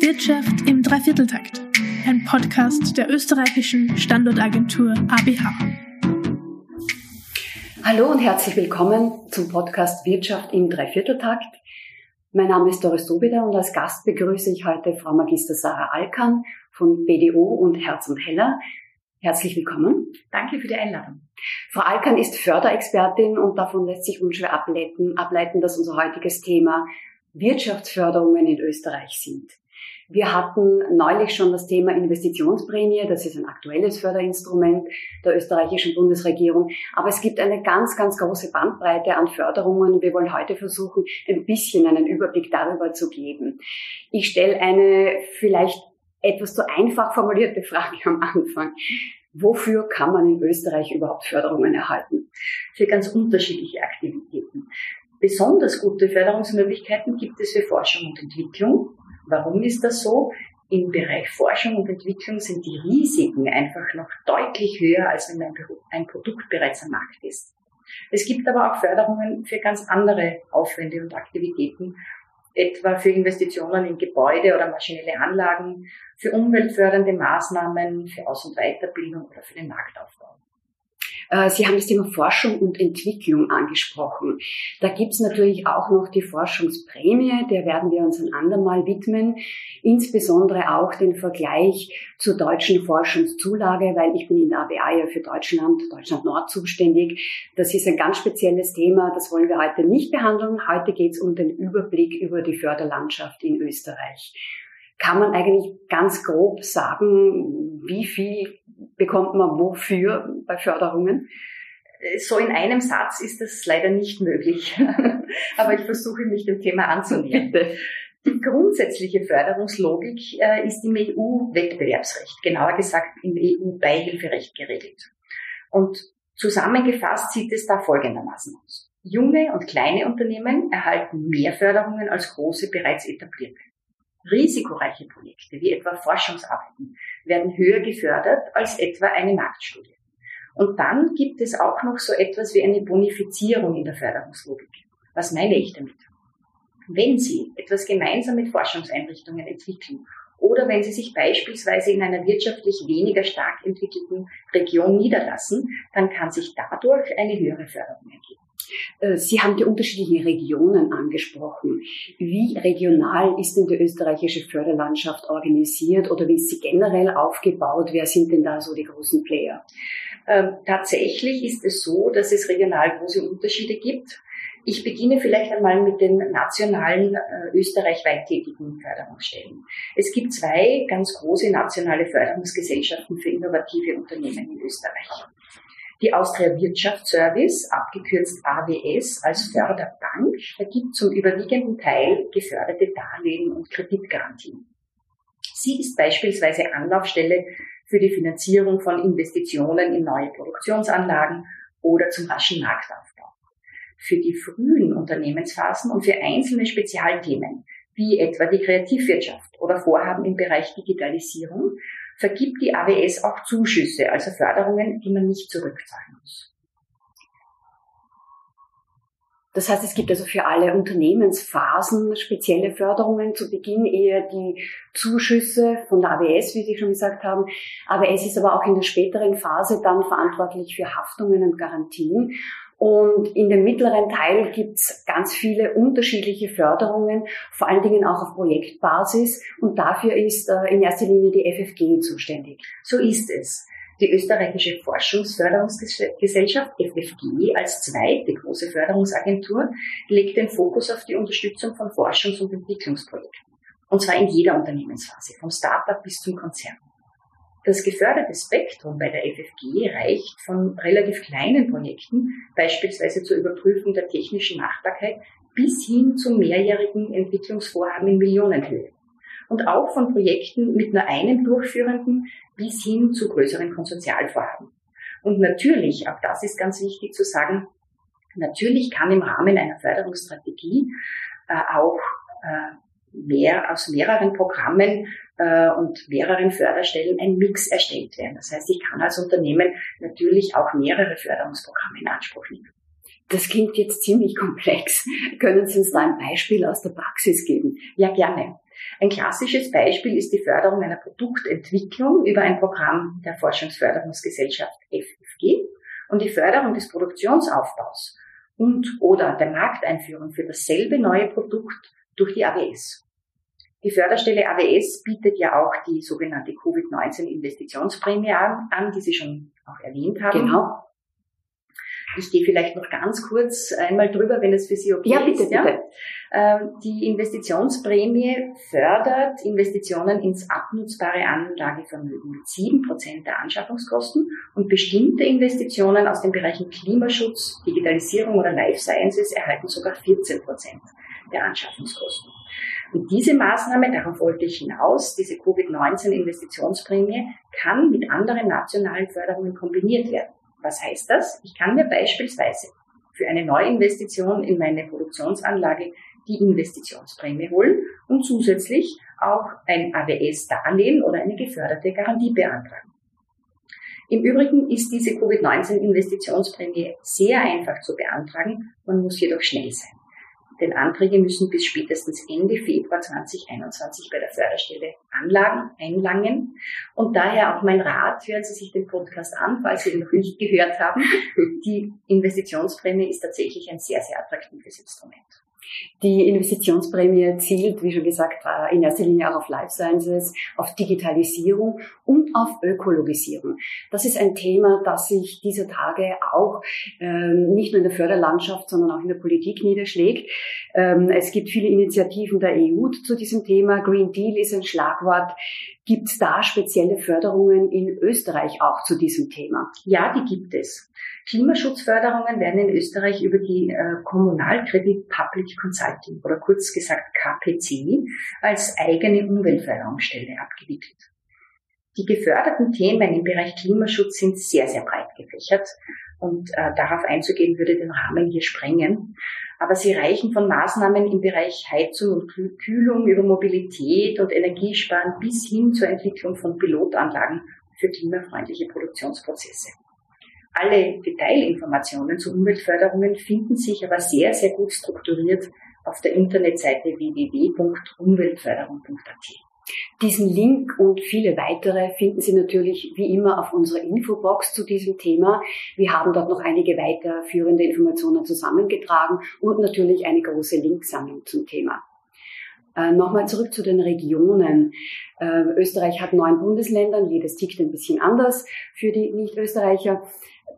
Wirtschaft im Dreivierteltakt, ein Podcast der österreichischen Standortagentur ABH. Hallo und herzlich willkommen zum Podcast Wirtschaft im Dreivierteltakt. Mein Name ist Doris Dobida und als Gast begrüße ich heute Frau Magister Sarah Alkan von BDO und Herz und Heller. Herzlich willkommen. Danke für die Einladung. Frau Alkan ist Förderexpertin und davon lässt sich unschwer ableiten, ableiten, dass unser heutiges Thema Wirtschaftsförderungen in Österreich sind. Wir hatten neulich schon das Thema Investitionsprämie. Das ist ein aktuelles Förderinstrument der österreichischen Bundesregierung. Aber es gibt eine ganz, ganz große Bandbreite an Förderungen. Wir wollen heute versuchen, ein bisschen einen Überblick darüber zu geben. Ich stelle eine vielleicht etwas zu einfach formulierte Frage am Anfang. Wofür kann man in Österreich überhaupt Förderungen erhalten? Für ganz unterschiedliche Aktivitäten. Besonders gute Förderungsmöglichkeiten gibt es für Forschung und Entwicklung. Warum ist das so? Im Bereich Forschung und Entwicklung sind die Risiken einfach noch deutlich höher, als wenn ein Produkt bereits am Markt ist. Es gibt aber auch Förderungen für ganz andere Aufwände und Aktivitäten, etwa für Investitionen in Gebäude oder maschinelle Anlagen, für umweltfördernde Maßnahmen, für Aus- und Weiterbildung oder für den Marktaufbau. Äh, Sie haben das Thema Forschung und Entwicklung angesprochen. Da gibt's natürlich auch noch die Forschungsprämie, der werden wir uns ein andermal widmen. Insbesondere auch den Vergleich zur deutschen Forschungszulage, weil ich bin in der ABA ja für Deutschland, Deutschland Nord zuständig. Das ist ein ganz spezielles Thema, das wollen wir heute nicht behandeln. Heute geht's um den Überblick über die Förderlandschaft in Österreich. Kann man eigentlich ganz grob sagen, wie viel bekommt man wofür bei Förderungen? So in einem Satz ist das leider nicht möglich. Aber ich versuche mich dem Thema anzunähern. Die grundsätzliche Förderungslogik äh, ist im EU-Wettbewerbsrecht, genauer gesagt im EU-Beihilferecht geregelt. Und zusammengefasst sieht es da folgendermaßen aus. Junge und kleine Unternehmen erhalten mehr Förderungen als große bereits etablierte. Risikoreiche Projekte, wie etwa Forschungsarbeiten, werden höher gefördert als etwa eine Marktstudie. Und dann gibt es auch noch so etwas wie eine Bonifizierung in der Förderungslogik. Was meine ich damit? Wenn Sie etwas gemeinsam mit Forschungseinrichtungen entwickeln oder wenn Sie sich beispielsweise in einer wirtschaftlich weniger stark entwickelten Region niederlassen, dann kann sich dadurch eine höhere Förderung ergeben. Äh, Sie haben die unterschiedlichen Regionen angesprochen. Wie regional ist denn die österreichische Förderlandschaft organisiert oder wie ist sie generell aufgebaut? Wer sind denn da so die großen Player? Ähm, tatsächlich ist es so, dass es regional große Unterschiede gibt. Ich beginne vielleicht einmal mit den nationalen äh, österreichweit tätigen Förderungsstellen. Es gibt zwei ganz große nationale Förderungsgesellschaften für innovative Unternehmen in Österreich die Austria Wirtschaftsservice, abgekürzt AWS, als Förderbank vergibt zum überwiegenden Teil geförderte Darlehen und Kreditgarantien. Sie ist beispielsweise Anlaufstelle für die Finanzierung von Investitionen in neue Produktionsanlagen oder zum raschen Marktaufbau. Für die frühen Unternehmensphasen und für einzelne Spezialthemen, wie etwa die Kreativwirtschaft oder Vorhaben im Bereich Digitalisierung, vergibt die AWS auch Zuschüsse, also Förderungen, die man nicht zurückzahlen muss. Das heißt, es gibt also für alle Unternehmensphasen spezielle Förderungen. Zu Beginn eher die Zuschüsse von der AWS, wie Sie schon gesagt haben. AWS ist aber auch in der späteren Phase dann verantwortlich für Haftungen und Garantien. Und in dem mittleren Teil gibt's ganz viele unterschiedliche Förderungen, vor allen Dingen auch auf Projektbasis. Und dafür ist äh, in erster Linie die FFG zuständig. So ist es. Die österreichische Forschungsförderungsgesellschaft FFG als zweite große Förderungsagentur legt den Fokus auf die Unterstützung von Forschungs- und Entwicklungsprojekten. Und zwar in jeder Unternehmensphase, vom Startup bis zum Konzern. Das geförderte Spektrum bei der FFG reicht von relativ kleinen Projekten, beispielsweise zur Überprüfung der technischen Machbarkeit, bis hin zu mehrjährigen Entwicklungsvorhaben in Millionenhöhe. Und auch von Projekten mit nur einem Durchführenden bis hin zu größeren Konsortialvorhaben. Und natürlich, auch das ist ganz wichtig zu sagen, natürlich kann im Rahmen einer Förderungsstrategie äh, auch äh, mehr aus mehreren Programmen äh, und mehreren Förderstellen ein Mix erstellt werden. Das heißt, ich kann als Unternehmen natürlich auch mehrere Förderungsprogramme in Anspruch nehmen. Das klingt jetzt ziemlich komplex. Können Sie uns da ein Beispiel aus der Praxis geben? Ja, gerne. Ein klassisches Beispiel ist die Förderung einer Produktentwicklung über ein Programm der Forschungsförderungsgesellschaft FFG und die Förderung des Produktionsaufbaus und oder der Markteinführung für dasselbe neue Produkt durch die AWS. Die Förderstelle AWS bietet ja auch die sogenannte Covid-19-Investitionsprämie an, an, die Sie schon auch erwähnt haben. Genau. Ich gehe vielleicht noch ganz kurz einmal drüber, wenn es für Sie okay ja, bitte, ist. Ja, bitte. Ähm, die Investitionsprämie fördert Investitionen ins abnutzbare Anlagevermögen mit sieben Prozent der Anschaffungskosten und bestimmte Investitionen aus den Bereichen Klimaschutz, Digitalisierung oder Life Sciences erhalten sogar 14% der Anschaffungskosten. Und diese Maßnahme, darauf wollte ich hinaus, diese Covid-19-Investitionsprämie, kann mit anderen nationalen Förderungen kombiniert werden. Was heißt das? Ich kann mir beispielsweise für eine Neuinvestition in meine Produktionsanlage die Investitionsprämie holen und zusätzlich auch ein AWS-Darlehen oder eine geförderte Garantie beantragen. Im Übrigen ist diese Covid-19-Investitionsprämie sehr einfach zu beantragen, man muss jedoch schnell sein denn Anträge müssen bis spätestens Ende Februar 2021 bei der Förderstelle Anlagen einlangen. Und daher auch mein Rat, hören Sie sich den Podcast an, falls Sie ihn noch nicht gehört haben. Die Investitionsprämie ist tatsächlich ein sehr, sehr attraktives Instrument. Die Investitionsprämie zielt, wie schon gesagt, äh, in erster Linie auch auf Life Sciences, auf Digitalisierung und auf Ökologisierung. Das ist ein Thema, das sich dieser Tage auch ähm, nicht nur in der Förderlandschaft, sondern auch in der Politik niederschlägt. Ähm, es gibt viele Initiativen der EU zu diesem Thema. Green Deal ist ein Schlagwort. Gibt es da spezielle Förderungen in Österreich auch zu diesem Thema? Ja, die gibt es. Klimaschutzförderungen werden in Österreich über die äh, Kommunalkredit Public Consulting oder kurz gesagt KPC als eigene Umweltförderungsstelle abgewickelt. Die geförderten Themen im Bereich Klimaschutz sind sehr, sehr breit gefächert und äh, darauf einzugehen würde den Rahmen hier sprengen. Aber sie reichen von Maßnahmen im Bereich Heizung und Kühlung über Mobilität und Energiesparen bis hin zur Entwicklung von Pilotanlagen für klimafreundliche Produktionsprozesse. Alle Detailinformationen zu Umweltförderungen finden sich aber sehr, sehr gut strukturiert auf der Internetseite www.umweltförderung.at. Diesen Link und viele weitere finden Sie natürlich wie immer auf unserer Infobox zu diesem Thema. Wir haben dort noch einige weiterführende Informationen zusammengetragen und natürlich eine große Linksammlung zum Thema. Äh, Nochmal zurück zu den Regionen. Äh, Österreich hat neun Bundesländer, jedes tickt ein bisschen anders für die Nicht-Österreicher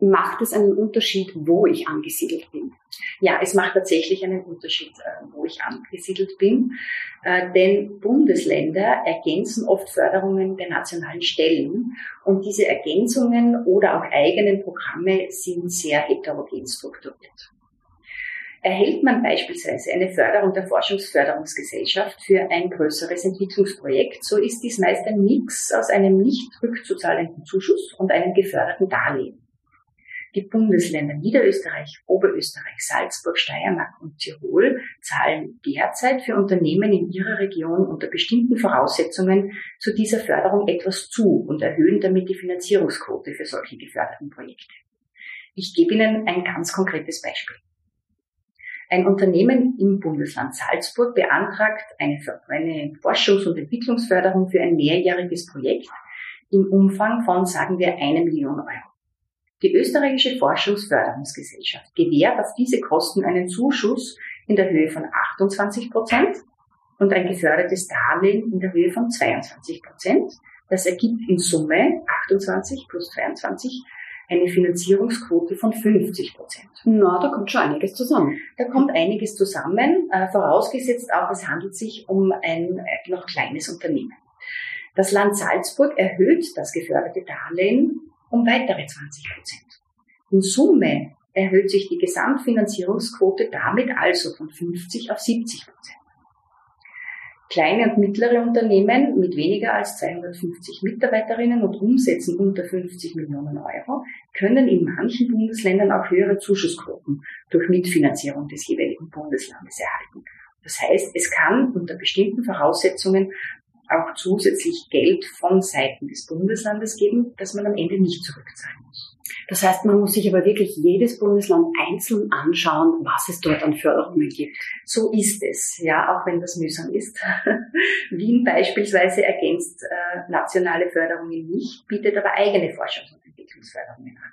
macht es einen Unterschied, wo ich angesiedelt bin? Ja, es macht tatsächlich einen Unterschied, äh, wo ich angesiedelt bin, äh, denn Bundesländer ergänzen oft Förderungen der nationalen Stellen und diese Ergänzungen oder auch eigenen Programme sind sehr heterogen strukturiert. Erhält man beispielsweise eine Förderung der Forschungsförderungsgesellschaft für ein größeres Entwicklungsprojekt, so ist dies meist ein Mix aus einem nicht rückzuzahlenden Zuschuss und einem geförderten Darlehen. Die Bundesländer Niederösterreich, Oberösterreich, Salzburg, Steiermark und Tirol zahlen derzeit für Unternehmen in ihrer Region unter bestimmten Voraussetzungen zu dieser Förderung etwas zu und erhöhen damit die Finanzierungsquote für solche geförderten Projekte. Ich gebe Ihnen ein ganz konkretes Beispiel. Ein Unternehmen im Bundesland Salzburg beantragt eine, eine Forschungs- und Entwicklungsförderung für ein mehrjähriges Projekt im Umfang von, sagen wir, eine Million Euro. Die österreichische Forschungsförderungsgesellschaft gewährt auf diese Kosten einen Zuschuss in der Höhe von 28 Prozent und ein gefördertes Darlehen in der Höhe von 22 Prozent. Das ergibt in Summe 28 plus 22 eine Finanzierungsquote von 50 Prozent. Na, da kommt schon einiges zusammen. Da kommt einiges zusammen, äh, vorausgesetzt auch, es handelt sich um ein äh, noch kleines Unternehmen. Das Land Salzburg erhöht das geförderte Darlehen um weitere 20 Prozent. In Summe erhöht sich die Gesamtfinanzierungsquote damit also von 50 auf 70 Prozent. Kleine und mittlere Unternehmen mit weniger als 250 Mitarbeiterinnen und Umsätzen unter 50 Millionen Euro können in manchen Bundesländern auch höhere Zuschussquoten durch Mitfinanzierung des jeweiligen Bundeslandes erhalten. Das heißt, es kann unter bestimmten Voraussetzungen auch zusätzlich Geld von Seiten des Bundeslandes geben, das man am Ende nicht zurückzahlen muss. Das heißt, man muss sich aber wirklich jedes Bundesland einzeln anschauen, was es dort an Förderungen gibt. So ist es, ja, auch wenn das mühsam ist. Wien beispielsweise ergänzt äh, nationale Förderungen nicht, bietet aber eigene Forschungs- und Entwicklungsförderungen an.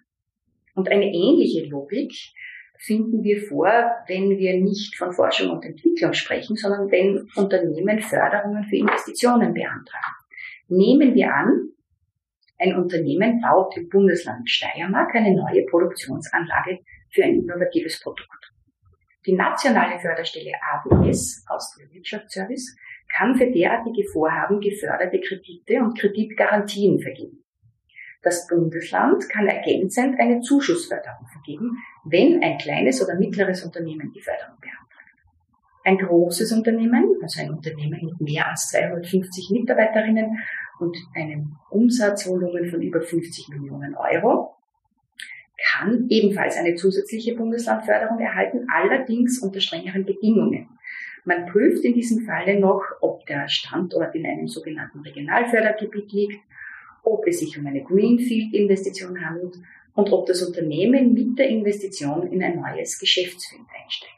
Und eine ähnliche Logik finden wir vor, wenn wir nicht von Forschung und Entwicklung sprechen, sondern wenn Unternehmen Förderungen für Investitionen beantragen. Nehmen wir an, ein Unternehmen baut im Bundesland Steiermark eine neue Produktionsanlage für ein innovatives Produkt. Die nationale Förderstelle ABS, Austria Wirtschaftsservice, kann für derartige Vorhaben geförderte Kredite und Kreditgarantien vergeben. Das Bundesland kann ergänzend eine Zuschussförderung vergeben, wenn ein kleines oder mittleres Unternehmen die Förderung beantragt. Ein großes Unternehmen, also ein Unternehmen mit mehr als 250 Mitarbeiterinnen und einem Umsatzvolumen von über 50 Millionen Euro, kann ebenfalls eine zusätzliche Bundeslandförderung erhalten, allerdings unter strengeren Bedingungen. Man prüft in diesem Falle noch, ob der Standort in einem sogenannten Regionalfördergebiet liegt, ob es sich um eine Greenfield-Investition handelt und ob das Unternehmen mit der Investition in ein neues Geschäftsfeld einsteigt.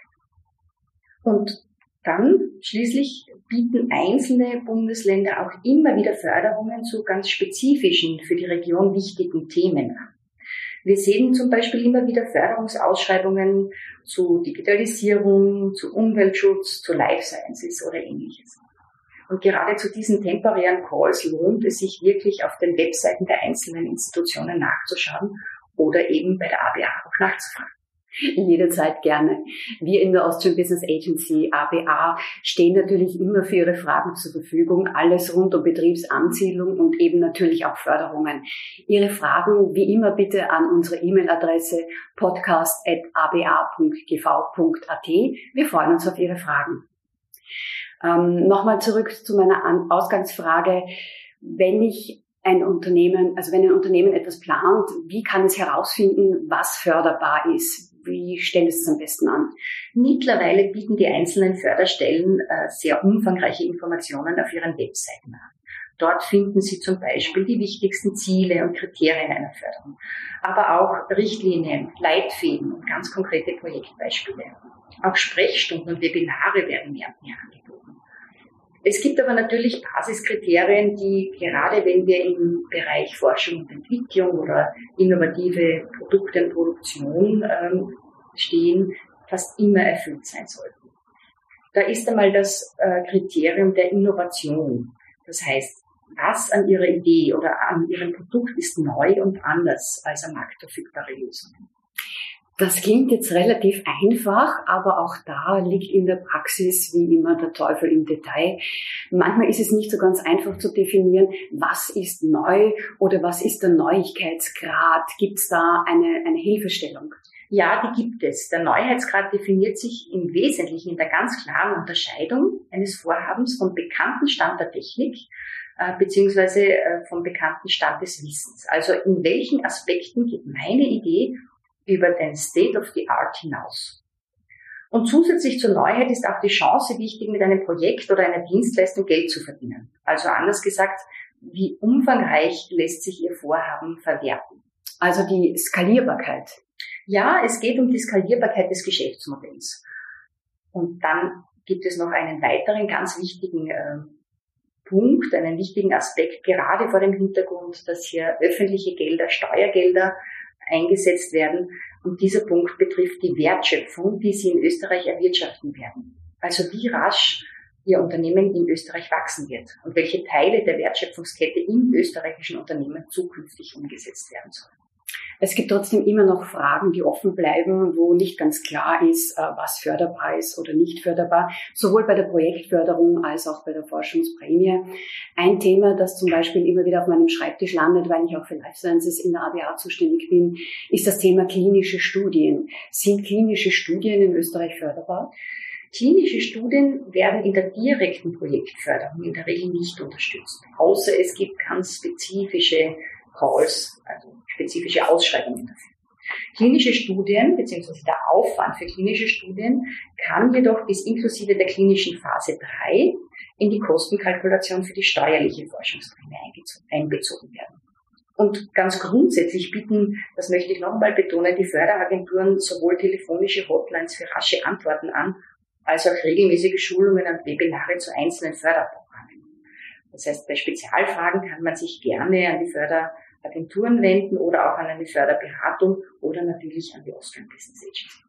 Und dann schließlich bieten einzelne Bundesländer auch immer wieder Förderungen zu ganz spezifischen, für die Region wichtigen Themen an. Wir sehen zum Beispiel immer wieder Förderungsausschreibungen zu Digitalisierung, zu Umweltschutz, zu Life Sciences oder ähnliches. Und gerade zu diesen temporären Calls lohnt es sich wirklich auf den Webseiten der einzelnen Institutionen nachzuschauen oder eben bei der ABA auch nachzufragen. Jederzeit gerne. Wir in der Austrian Business Agency ABA stehen natürlich immer für Ihre Fragen zur Verfügung. Alles rund um Betriebsansiedlung und eben natürlich auch Förderungen. Ihre Fragen wie immer bitte an unsere E-Mail-Adresse podcast.aba.gv.at. Wir freuen uns auf Ihre Fragen. Ähm, Nochmal zurück zu meiner Ausgangsfrage. Wenn ich ein Unternehmen, also wenn ein Unternehmen etwas plant, wie kann es herausfinden, was förderbar ist? Wie stellen Sie es am besten an? Mittlerweile bieten die einzelnen Förderstellen äh, sehr umfangreiche Informationen auf ihren Webseiten an. Dort finden Sie zum Beispiel die wichtigsten Ziele und Kriterien einer Förderung, aber auch Richtlinien, Leitfäden und ganz konkrete Projektbeispiele. Auch Sprechstunden und Webinare werden mehr und mehr angeboten. Es gibt aber natürlich Basiskriterien, die gerade wenn wir im Bereich Forschung und Entwicklung oder innovative Produkte und Produktion ähm, stehen, fast immer erfüllt sein sollten. Da ist einmal das äh, Kriterium der Innovation. Das heißt, was an Ihrer Idee oder an Ihrem Produkt ist neu und anders als eine marktverfügbare Lösung? Das klingt jetzt relativ einfach, aber auch da liegt in der Praxis wie immer der Teufel im Detail. Manchmal ist es nicht so ganz einfach zu definieren, was ist neu oder was ist der Neuigkeitsgrad. Gibt es da eine, eine Hilfestellung? Ja, die gibt es. Der Neuheitsgrad definiert sich im Wesentlichen in der ganz klaren Unterscheidung eines Vorhabens vom bekannten Stand der Technik äh, beziehungsweise äh, vom bekannten Stand des Wissens. Also in welchen Aspekten geht meine Idee über den State of the Art hinaus. Und zusätzlich zur Neuheit ist auch die Chance wichtig, mit einem Projekt oder einer Dienstleistung Geld zu verdienen. Also anders gesagt, wie umfangreich lässt sich Ihr Vorhaben verwerten? Also die Skalierbarkeit. Ja, es geht um die Skalierbarkeit des Geschäftsmodells. Und dann gibt es noch einen weiteren ganz wichtigen äh, Punkt, einen wichtigen Aspekt, gerade vor dem Hintergrund, dass hier öffentliche Gelder, Steuergelder eingesetzt werden. Und dieser Punkt betrifft die Wertschöpfung, die Sie in Österreich erwirtschaften werden. Also wie rasch Ihr Unternehmen in Österreich wachsen wird und welche Teile der Wertschöpfungskette im österreichischen Unternehmen zukünftig umgesetzt werden sollen. Es gibt trotzdem immer noch Fragen, die offen bleiben, wo nicht ganz klar ist, äh, was förderbar ist oder nicht förderbar, sowohl bei der Projektförderung als auch bei der Forschungsprämie. Ein Thema, das zum Beispiel immer wieder auf meinem Schreibtisch landet, weil ich auch für Life Sciences in der ABA zuständig bin, ist das Thema klinische Studien. Sind klinische Studien in Österreich förderbar? Klinische Studien werden in der direkten Projektförderung in der Regel nicht unterstützt, außer es gibt ganz spezifische Calls, also spezifische Ausschreibungen dafür. Klinische Studien bzw. der Aufwand für klinische Studien kann jedoch bis inklusive der klinischen Phase 3 in die Kostenkalkulation für die steuerliche Forschungsprämie einbezogen werden. Und ganz grundsätzlich bieten, das möchte ich nochmal betonen, die Förderagenturen sowohl telefonische Hotlines für rasche Antworten an, als auch regelmäßige Schulungen und Webinare zu einzelnen Förderprogrammen. Das heißt, bei Spezialfragen kann man sich gerne an die Förderagenturen wenden oder auch an eine Förderberatung oder natürlich an die Austrian Business Agency.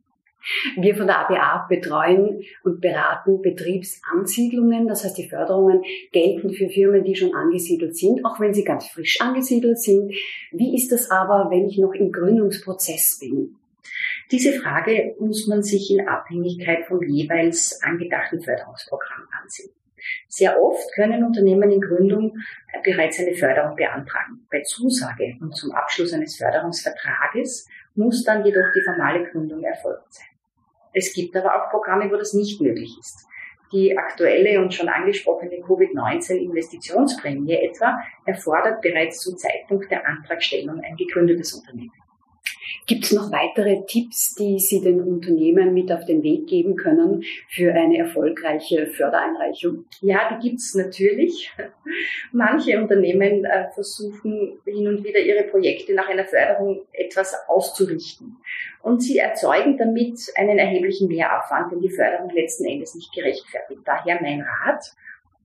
Wir von der ABA betreuen und beraten Betriebsansiedlungen. Das heißt, die Förderungen gelten für Firmen, die schon angesiedelt sind, auch wenn sie ganz frisch angesiedelt sind. Wie ist das aber, wenn ich noch im Gründungsprozess bin? Diese Frage muss man sich in Abhängigkeit vom jeweils angedachten Förderungsprogramm ansehen. Sehr oft können Unternehmen in Gründung bereits eine Förderung beantragen. Bei Zusage und zum Abschluss eines Förderungsvertrages muss dann jedoch die formale Gründung erfolgt sein. Es gibt aber auch Programme, wo das nicht möglich ist. Die aktuelle und schon angesprochene Covid-19-Investitionsprämie etwa erfordert bereits zum Zeitpunkt der Antragstellung ein gegründetes Unternehmen. Gibt es noch weitere Tipps, die Sie den Unternehmen mit auf den Weg geben können für eine erfolgreiche Fördereinreichung? Ja, die gibt es natürlich. Manche Unternehmen äh, versuchen hin und wieder ihre Projekte nach einer Förderung etwas auszurichten. Und sie erzeugen damit einen erheblichen Mehraufwand, den die Förderung letzten Endes nicht gerechtfertigt. Daher mein Rat,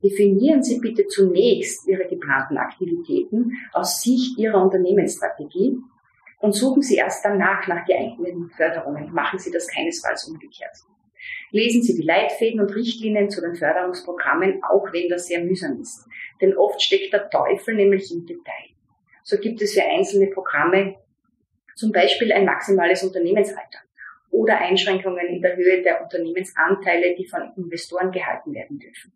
Definieren Sie bitte zunächst Ihre geplanten Aktivitäten aus Sicht Ihrer Unternehmensstrategie und suchen Sie erst danach nach geeigneten Förderungen. Machen Sie das keinesfalls umgekehrt. Lesen Sie die Leitfäden und Richtlinien zu den Förderungsprogrammen, auch wenn das sehr mühsam ist. Denn oft steckt der Teufel nämlich im Detail. So gibt es für einzelne Programme zum Beispiel ein maximales Unternehmensalter oder Einschränkungen in der Höhe der Unternehmensanteile, die von Investoren gehalten werden dürfen.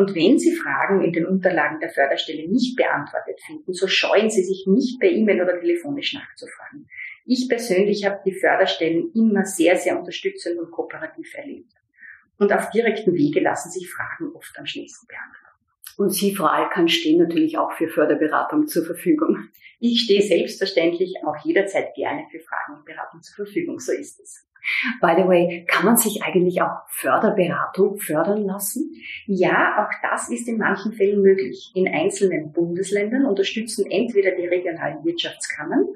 Und wenn Sie Fragen in den Unterlagen der Förderstelle nicht beantwortet finden, so scheuen Sie sich nicht per E-Mail oder telefonisch nachzufragen. Ich persönlich habe die Förderstellen immer sehr, sehr unterstützend und kooperativ erlebt. Und auf direkten Wege lassen sich Fragen oft am schnellsten beantworten. Und Sie, Frau Alkan, stehen natürlich auch für Förderberatung zur Verfügung. Ich stehe selbstverständlich auch jederzeit gerne für Fragen und Beratung zur Verfügung. So ist es. By the way, kann man sich eigentlich auch Förderberatung fördern lassen? Ja, auch das ist in manchen Fällen möglich. In einzelnen Bundesländern unterstützen entweder die regionalen Wirtschaftskammern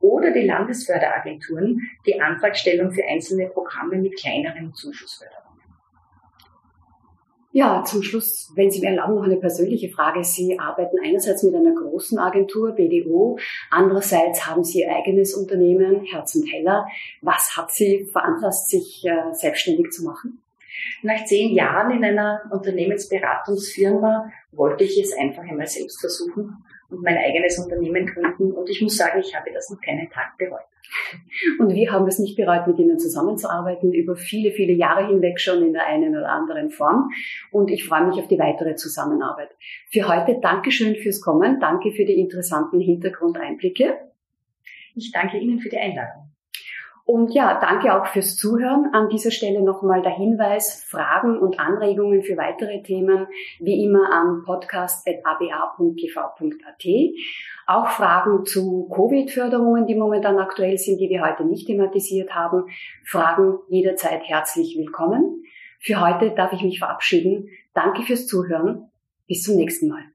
oder die Landesförderagenturen die Antragstellung für einzelne Programme mit kleineren Zuschussförderungen. Ja, zum Schluss, wenn Sie mir erlauben, noch eine persönliche Frage. Sie arbeiten einerseits mit einer großen Agentur, BDO, andererseits haben Sie Ihr eigenes Unternehmen, Herz und Heller. Was hat Sie veranlasst, sich äh, selbstständig zu machen? Nach zehn Jahren in einer Unternehmensberatungsfirma wollte ich es einfach einmal selbst versuchen und mein eigenes Unternehmen gründen. Und ich muss sagen, ich habe das noch keinen Tag bereut. Und wir haben es nicht bereut, mit Ihnen zusammenzuarbeiten, über viele, viele Jahre hinweg schon in der einen oder anderen Form. Und ich freue mich auf die weitere Zusammenarbeit. Für heute Dankeschön fürs Kommen. Danke für die interessanten Hintergrundeinblicke. Ich danke Ihnen für die Einladung. Und ja, danke auch fürs Zuhören. An dieser Stelle nochmal der Hinweis, Fragen und Anregungen für weitere Themen wie immer an podcast.aba.gv.at. Auch Fragen zu Covid-Förderungen, die momentan aktuell sind, die wir heute nicht thematisiert haben. Fragen jederzeit herzlich willkommen. Für heute darf ich mich verabschieden. Danke fürs Zuhören. Bis zum nächsten Mal.